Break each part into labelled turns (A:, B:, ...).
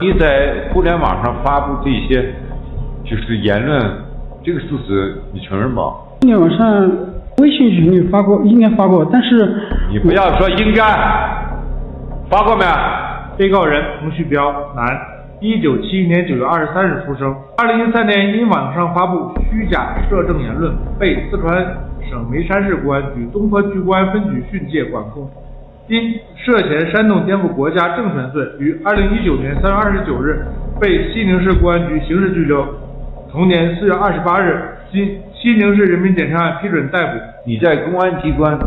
A: 你在互联网上发布这些就是言论，这个事实你承认吗？
B: 互联网上微信群里发过，应该发过，但是
A: 你不要说应该，发过没？
C: 被告人彭旭彪，男，一九七一年九月二十三日出生，二零一三年因网上发布虚假涉政言论，被四川省眉山市公安局东坡区公安分局训诫管控。因涉嫌煽动颠覆国家政权罪，于二零一九年三月二十九日被西宁市公安局刑事拘留。同年四月二十八日，经西宁市人民检察院批准逮捕。
A: 你在公安机关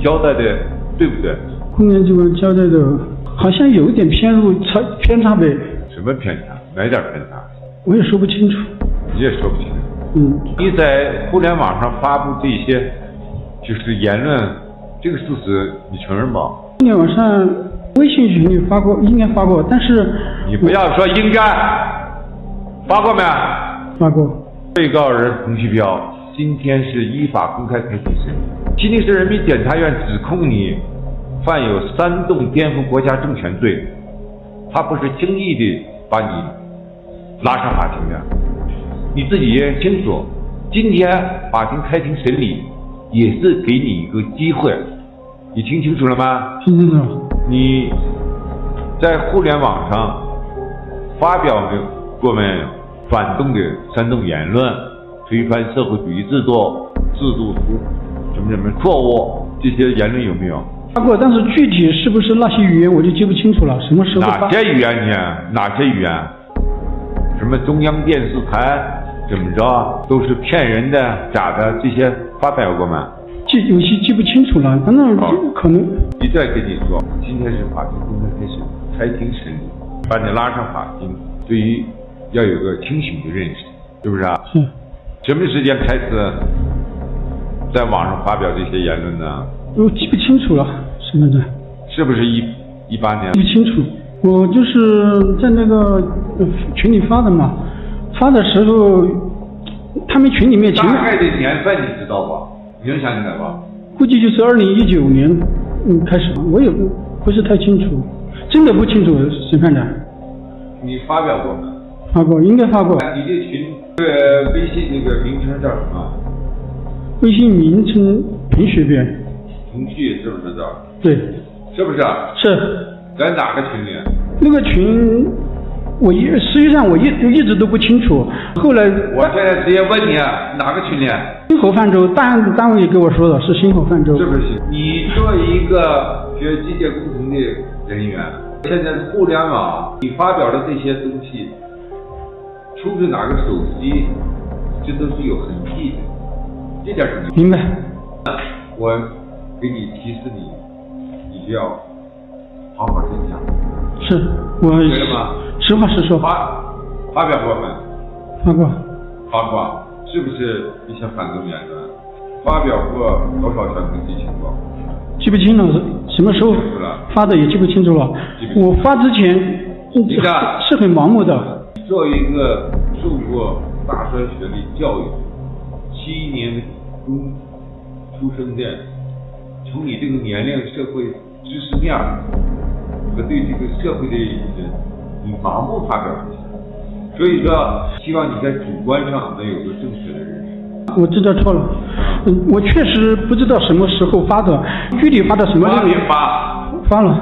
A: 交代的对不对？
B: 公安机关交代的好像有一点偏入差偏差呗。
A: 什么偏差？哪点偏差？
B: 我也说不清楚。
A: 你也说不清楚。
B: 嗯。
A: 你在互联网上发布这些就是言论。这个事实你承认吗？
B: 今天晚上微信群里发过，应该发过，但是
A: 你不要说应该，发过没？
B: 发过。
A: 被告人彭旭彪，今天是依法公开开庭审理。西宁市人民检察院指控你犯有煽动颠覆国家政权罪，他不是轻易的把你拉上法庭的，你自己也清楚。今天法庭开庭审理。也是给你一个机会，你听清楚了吗？
B: 听清楚了。
A: 你在互联网上发表的过们反动的煽动言论，推翻社会主义制度，制度出什么什么错误，这些言论有没有？
B: 发过，但是具体是不是那些语言我就记不清楚了。什么时候？
A: 哪些语言呢？哪些语言？什么中央电视台？怎么着都是骗人的、假的，这些发表过吗？
B: 记有些记不清楚了，反正可能。
A: 一再跟你说，今天是法庭公开开审，开庭审理，把你拉上法庭，对于要有个清醒的认识，是不是啊？
B: 是。
A: 什么时间开始在网上发表这些言论呢？
B: 我记不清楚了，什么的？
A: 是不是一一八年？
B: 记不清楚，我就是在那个群里发的嘛。发的时候，他们群里面
A: 大概的年份你知道吧？你能想起来吧？
B: 估计就是二零一九年嗯开始，我也不是太清楚，真的不清楚，审判长。
A: 你发表过吗？
B: 发过，应该发过。
A: 你这群这个微信那个名称叫什么？
B: 微信名称彭旭标。
A: 彭旭是不是这？
B: 对。
A: 是不是？
B: 是。
A: 在哪个群里？
B: 那个群。我一实际上我一一直都不清楚，后来
A: 我现在直接问你啊，哪个群里？
B: 星河泛舟单单位给我说的是星河泛舟。
A: 是不是？你作为一个学机械工程的人员，现在互联网你发表的这些东西，出自哪个手机，这都是有痕迹的，这点是
B: 明白。
A: 我给你提示你，你就要好好想想。
B: 是，我。
A: 对了吗？
B: 实话实说，
A: 发发表过没？
B: 发过。
A: 发过，是不是一些反动言论？发表过多少条？能记清楚？
B: 记不清了，什么时候发的也记不清楚了。我发之前，
A: 你看
B: 是很盲目的。
A: 作为一个受过大专学历教育、七年工出生的，从你这个年龄、社会知识面和对这个社会的人。你盲目发表，所以说希望你在主观上能有个正确的认识。
B: 我知道错了，嗯，我确实不知道什么时候发的，具体发的什么
A: 时候发？
B: 发了。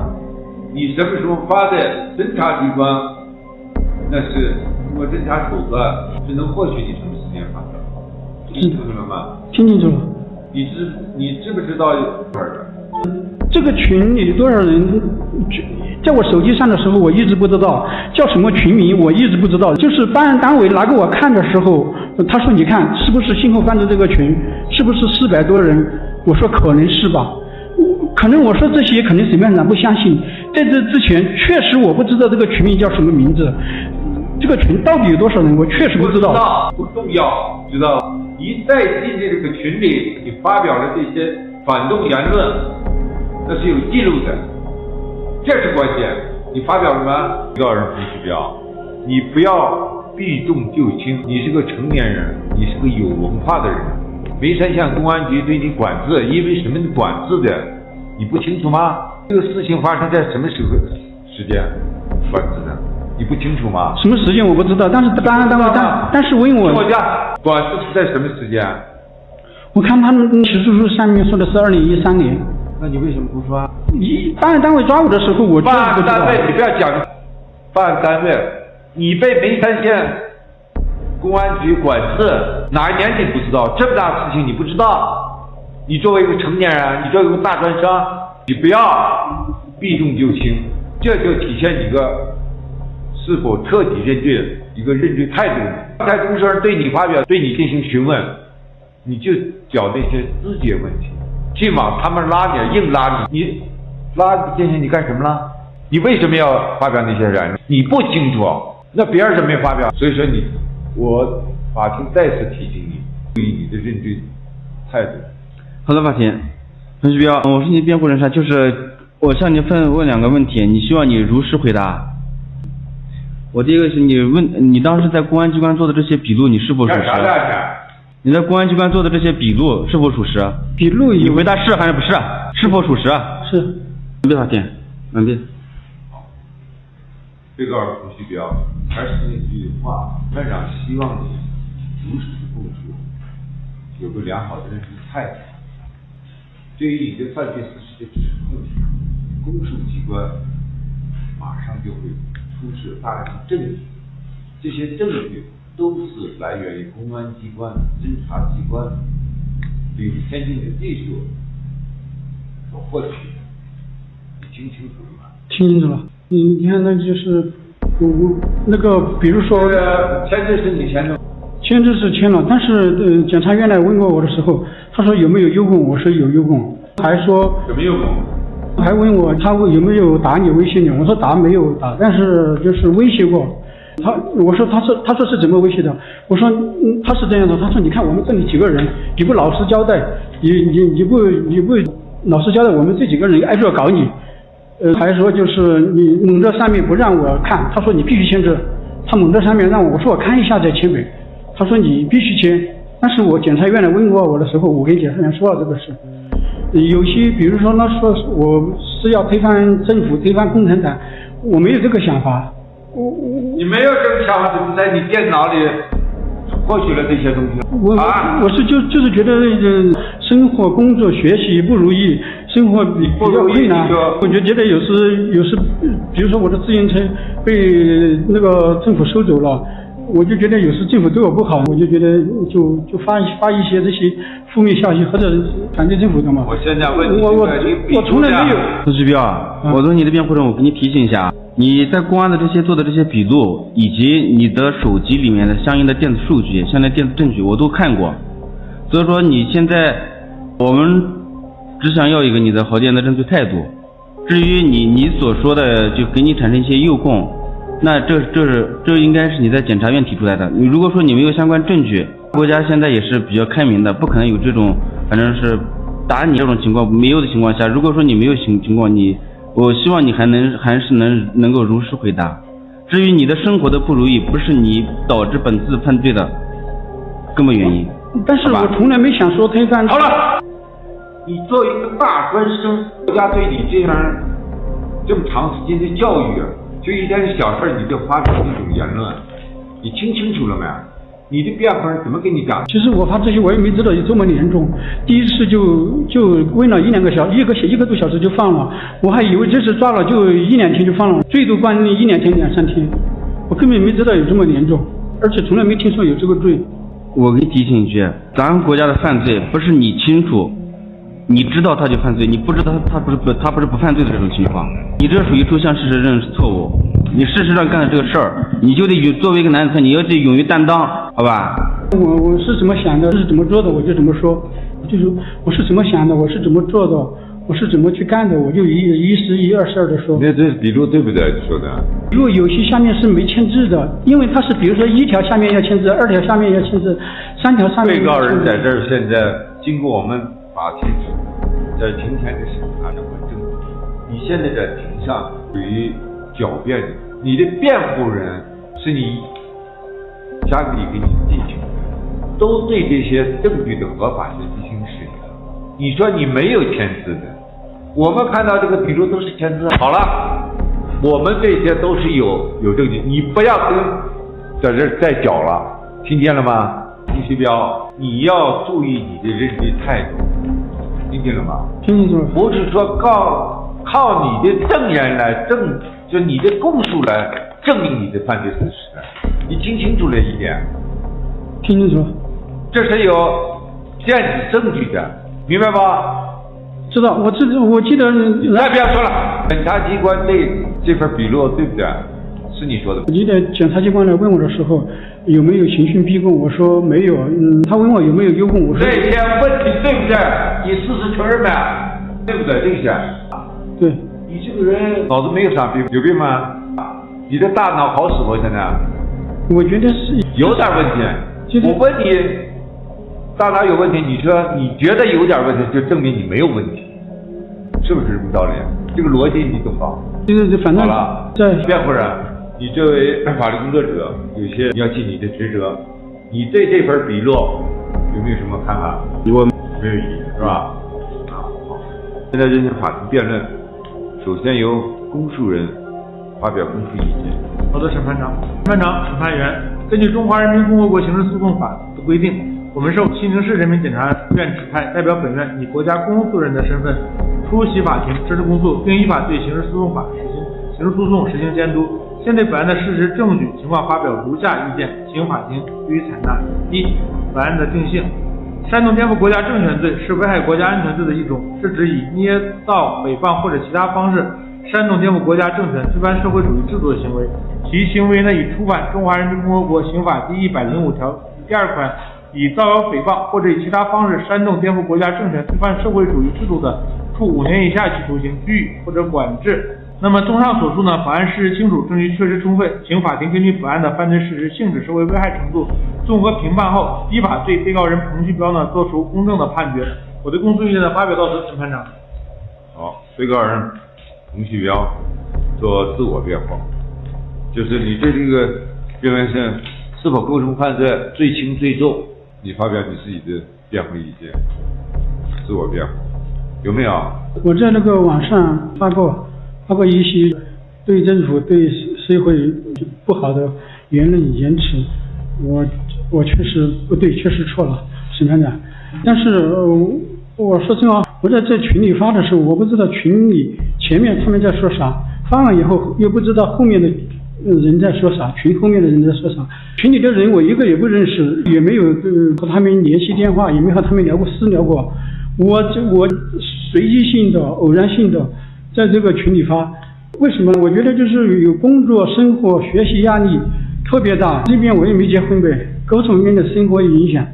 A: 你什么时候发的？侦查机关那是通过侦查手段是能获取你什么时间发的？听清楚了吗？
B: 听清楚了。
A: 你知你知不知道有多少人？
B: 这这个群里多少人？在我手机上的时候，我一直不知道叫什么群名，我一直不知道。就是办案单位拿给我看的时候，他说：“你看是不是星河泛舟这个群？是不是四百多人？”我说：“可能是吧。”可能我说这些，可能审判长不相信。在这之前，确实我不知道这个群名叫什么名字。这个群到底有多少人，我确实不知道。
A: 不，重要，知道？一再进这个群里，你发表了这些反动言论，那是有记录的。这是关键，你发表什么？被告人彭旭标，你不要避重就轻。你是个成年人，你是个有文化的人。眉山县公安局对你管制，因为什么你管制的？你不清楚吗？这个事情发生在什么时候时间管制的？你不清楚吗？
B: 什么时间我不知道，但是办案单位但但是问我，
A: 我家管制是在什么时间？
B: 我看他们起诉书上面说的是二零一三年。
A: 那你为什么不抓？
B: 你办案单位抓我的时候，我
A: 办案单位，你不要讲办案单位，你被眉山县公安局管制哪一年你不知道？这么大的事情你不知道？你作为一个成年人，你作为一个大专生，你不要避重就轻，这就体现你个是否彻底认罪一个认罪态度。刚才公诉人对你发表，对你进行询问，你就讲那些直接问题。去嘛他们拉你，硬拉你，你拉进去你干什么了？你为什么要发表那些人？你不清楚，那别人怎么没发表？所以说你，我法庭再次提醒你，注意你的认罪态度。
D: 好的，法庭，陈旭彪，我是你辩护人，啥就是我向你问问两个问题，你希望你如实回答。我第一个是你问你当时在公安机关做的这些笔录，你是否属实？你在公安机关做的这些笔录是否属实？
B: 笔录
D: 你回答是还是不是？是否属实？
B: 是。
D: 完毕，法庭，完毕。
A: 被告人胡旭彪，还是那句话，院长希望你如实供述，有个良好的认知态度。对于你的犯罪事实的指控，公诉机关马上就会出示大量的证据，这些证据。都是来源于公安机关、侦查机关对于先进的技术所获取的，你听清楚了吗？
B: 听清楚了。你你看，那就是我我那个，比如说，
A: 签字是你签的，
B: 签字是签了，但是呃，检察院来问过我的时候，他说有没有诱供，我说有诱供，还说
A: 有没有诱供？
B: 还问我他有没有打你威胁你，我说打没有打，但是就是威胁过。他我说他说他说是怎么威胁的？我说嗯他是这样的，他说你看我们这里几个人，你不老实交代，你你你不你不老实交代，我们这几个人挨着搞你，呃还说就是你蒙在上面不让我看，他说你必须签字，他蒙在上面让我我说我看一下再签呗，他说你必须签，但是我检察院来问过我的时候，我跟检察院说了这个事，有些比如说他说我是要推翻政府推翻共产党，我没有这个想法。
A: 我我你没有这个想法，怎么在你电脑里获取了这些东西？
B: 我我是就就是觉得呃生活工作学习不如意，生活比比较困难。我就觉得有时有时，比如说我的自行车被那个政府收走了，我就觉得有时政府对我不好，我就觉得就就发发一些这些负面消息或者反对政府的嘛。
A: 我现在问你，
B: 我我我从来没有。
D: 陈世标，我从你的辩护人，我给你提醒一下。你在公安的这些做的这些笔录，以及你的手机里面的相应的电子数据、相应的电子证据，我都看过。所以说你现在，我们只想要一个你的豪健的认罪态度。至于你你所说的就给你产生一些诱供，那这这是这应该是你在检察院提出来的。你如果说你没有相关证据，国家现在也是比较开明的，不可能有这种反正是打你这种情况没有的情况下，如果说你没有情情况你。我希望你还能还是能能够如实回答。至于你的生活的不如意，不是你导致本次犯罪的根本原因。
B: 但是我从来没想说推翻。
A: 好了，你作为一个大专生，国家对你这样这么长时间的教育，就一点小事你就发表这种言论，你听清楚了没？你的辩护人怎么跟你讲？
B: 其实我发这些我也没知道有这么严重，第一次就就问了一两个小时，一个一个多小时就放了，我还以为这次抓了就一两天就放了，最多关你一两天两三天，我根本没知道有这么严重，而且从来没听说有这个罪。
D: 我给你提醒一句，咱们国家的犯罪不是你清楚，你知道他就犯罪，你不知道他他不是不他不是不犯罪的这种情况，你这属于抽象事实认识错误。你事实上干的这个事儿，你就得有作为一个男子，你要得勇于担当，好吧？
B: 我我是怎么想的，是怎么做的，我就怎么说。就是我是怎么想的，我是怎么做的，我是怎么去干的，我就一一十一二十二的说。
A: 那这笔录对不对？你说的？
B: 如果有些下面是没签字的，因为他是比如说一条下面要签字，二条下面要签字，三条上面。
A: 被告人在这儿现在经过我们法庭在庭前的审查的证据，你现在在庭上属于狡辩的。你的辩护人是你家里给你进行的，都对这些证据的合法性进行审查。你说你没有签字的，我们看到这个笔录都是签字。好了，我们这些都是有有证据，你不要跟在这儿再搅了，听见了吗？洪旭彪，你要注意你的认罪态度，听见了吗？
B: 听清楚了。
A: 不是说靠靠你的证言来证，就你的供述来证明你的犯罪事实，你听清楚了一点。
B: 听清楚了。
A: 这是有电子证据的，明白吧？
B: 知道，我知我记得。
A: 来，不要说了。检察机关对这份笔录对不对？是你说的。
B: 我记得检察机关来问我的时候，有没有刑讯逼供？我说没有。嗯，他问我有没有诱供，我说。
A: 这些问题对不对？你事实承认呗，对不对？这些。
B: 对。
A: 你这个人脑子没有啥病，有病吗？你的大脑好使不？现在？
B: 我觉得是。
A: 有点问题。我问你。大脑有问题，你说你觉得有点问题，就证明你没有问题，是不是这么道理？这个逻辑你懂吧？
B: 对对对，反正。
A: 好了，在辩护人，你作为法律工作者，有些你要尽你的职责。你对这份笔录有没有什么看法？
D: 我
A: 没有异议，是吧？啊，好。现在进行法庭辩论，首先由公诉人发表公诉意见。
C: 好的，审判长，审审判长，审判员，根据《中华人民共和国刑事诉讼法》的规定。我们受西宁市人民检察院指派，代表本院以国家公诉人的身份出席法庭，支持公诉，并依法对刑事诉讼法实行刑事诉讼实行监督。现对本案的事实证据情况发表如下意见，请法庭予以采纳。一、本案的定性：煽动颠覆国家政权罪是危害国家安全罪的一种，是指以捏造、诽谤或者其他方式煽动颠覆国家政权、推翻社会主义制度的行为。其行为呢，已触犯《中华人民共和国刑法》第一百零五条第二款。以造谣诽谤或者以其他方式煽动颠覆国家政权、推翻社会主义制度的，处五年以下有期徒刑、拘役或者管制。那么，综上所述呢，本案事实清楚，证据确实充分，请法庭根据本案的犯罪事实、性质、社会危害程度，综合评判后，依法对被告人彭旭彪呢作出公正的判决。我的公诉意见呢发表到此，审判长。
A: 好，被告人彭旭彪做自我辩护，就是你对这个认为是是否构成犯罪，罪轻罪重？你发表你自己的辩护意见，自我辩护，有没有？
B: 我在那个网上发过发过一些对政府、对社会不好的言论言辞，我我确实不对，确实错了，审判长。但是我说实话，我在这群里发的时候，我不知道群里前面他们在说啥，发完以后又不知道后面的。人在说啥？群后面的人在说啥？群里的人我一个也不认识，也没有和他们联系电话，也没和他们聊过私聊过。我这我随机性的、偶然性的在这个群里发，为什么？我觉得就是有工作、生活、学习压力特别大。这边我也没结婚呗，各种面的生活影响，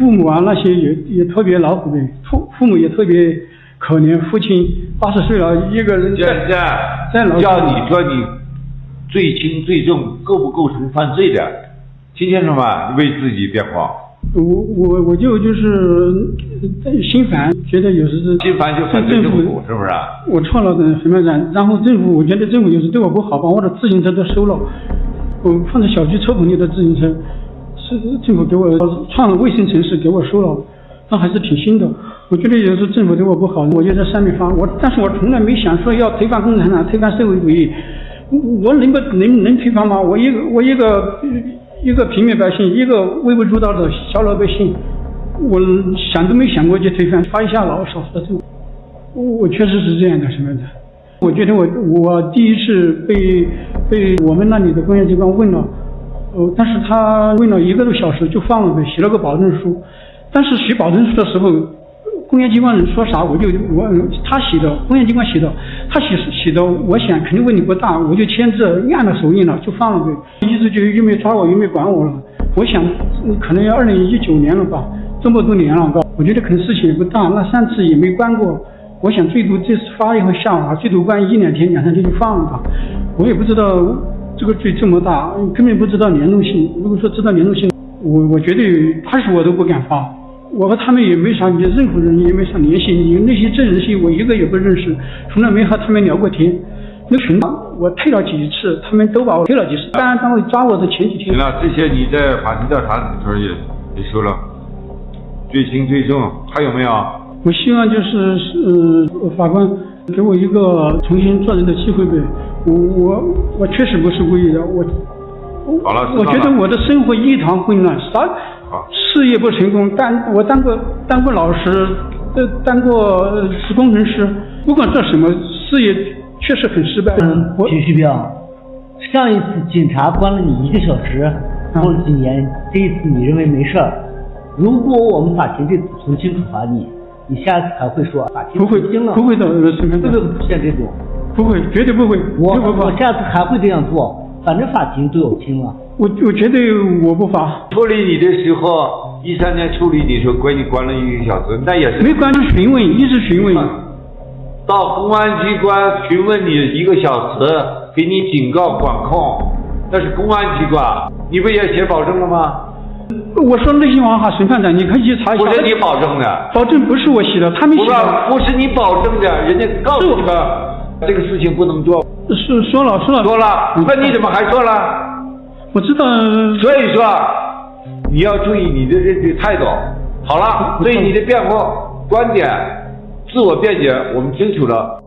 B: 父母啊那些也也特别恼火的，父父母也特别可怜，父亲八十岁了，一个人在在老
A: 叫你说你。罪轻罪重，构不构成犯罪的？听清楚吗？为自己辩护。
B: 我我我就就是心烦，觉得有时是
A: 心烦就反对政府，是不是？
B: 我错了，审判长。然后政府，我觉得政府有时对我不好，把我的自行车都收了。我放在小区车棚里的自行车，政府给我创了卫生城市给我收了，那还是挺新的。我觉得有时候政府对我不好，我就在上面发我，但是我从来没想说要推翻共产党，推翻社会主义。我能不能能推翻吗？我一个我一个一个平民百姓，一个微不足道的小老百姓，我想都没想过去推翻，发一下牢，骚。我确实是这样的，什么的？我觉得我我第一次被被我们那里的公安机关问了，呃，但是他问了一个多小时就放了呗，写了个保证书，但是写保证书的时候。公安机关人说啥，我就我他写的，公安机关写的，他写写的，我想肯定问题不大，我就签字按了手印了，就放了呗，意思就又没抓我，又没管我了。我想可能要二零一九年了吧，这么多年了，我觉得可能事情也不大，那上次也没关过，我想最多这次发以后下发，最多关一两天两三天就放了吧。我也不知道这个罪这么大，根本不知道联动性。如果说知道联动性，我我绝对打死我都不敢发。我和他们也没啥，你任何人也没啥联系。你那些证人些，我一个也不认识，从来没和他们聊过天。那群我退了几次，他们都把我退了几次。办案单位抓我的前几天。
A: 行了，这些你在法庭调查的时候也也说了，罪轻罪重，还有没有？
B: 我希望就是是、呃、法官给我一个重新做人的机会呗。我我我确实不是故意的，我
A: 好了，
B: 我觉得我的生活一团混乱，啥事业不成功，但我当过当过老师，呃，当过工程师，不管做什么事业确实很失败。
E: 嗯，徐旭彪，上一次警察关了你一个小时，过了几年，嗯、这一次你认为没事儿，如果我们法庭这次从轻处罚你，你下次还会说法庭从轻了？
B: 不会的，会不会
E: 出现这种？
B: 不会，绝对不会。
E: 我我下次还会这样做，反正法庭都有听了。
B: 我我觉得我不罚。
A: 处理你的时候，一三年处理你的时候，关你关了一个小时，那也是。
B: 没关，询问，一直询问。
A: 到公安机关询问你一个小时，给你警告管控，那是公安机关，你不也写保证了吗？
B: 我说那些话，审判长，你可以去查一下。
A: 不是你保证的。
B: 保证不是我写的，他们写的。
A: 不是你保证的，人家告诉你们。这个事情不能做，
B: 说说了说了
A: 说了，那你怎么还说了？
B: 我知道，
A: 所以说你要注意你的这个态度。好了，对你的辩护观点、自我辩解，我们清楚了。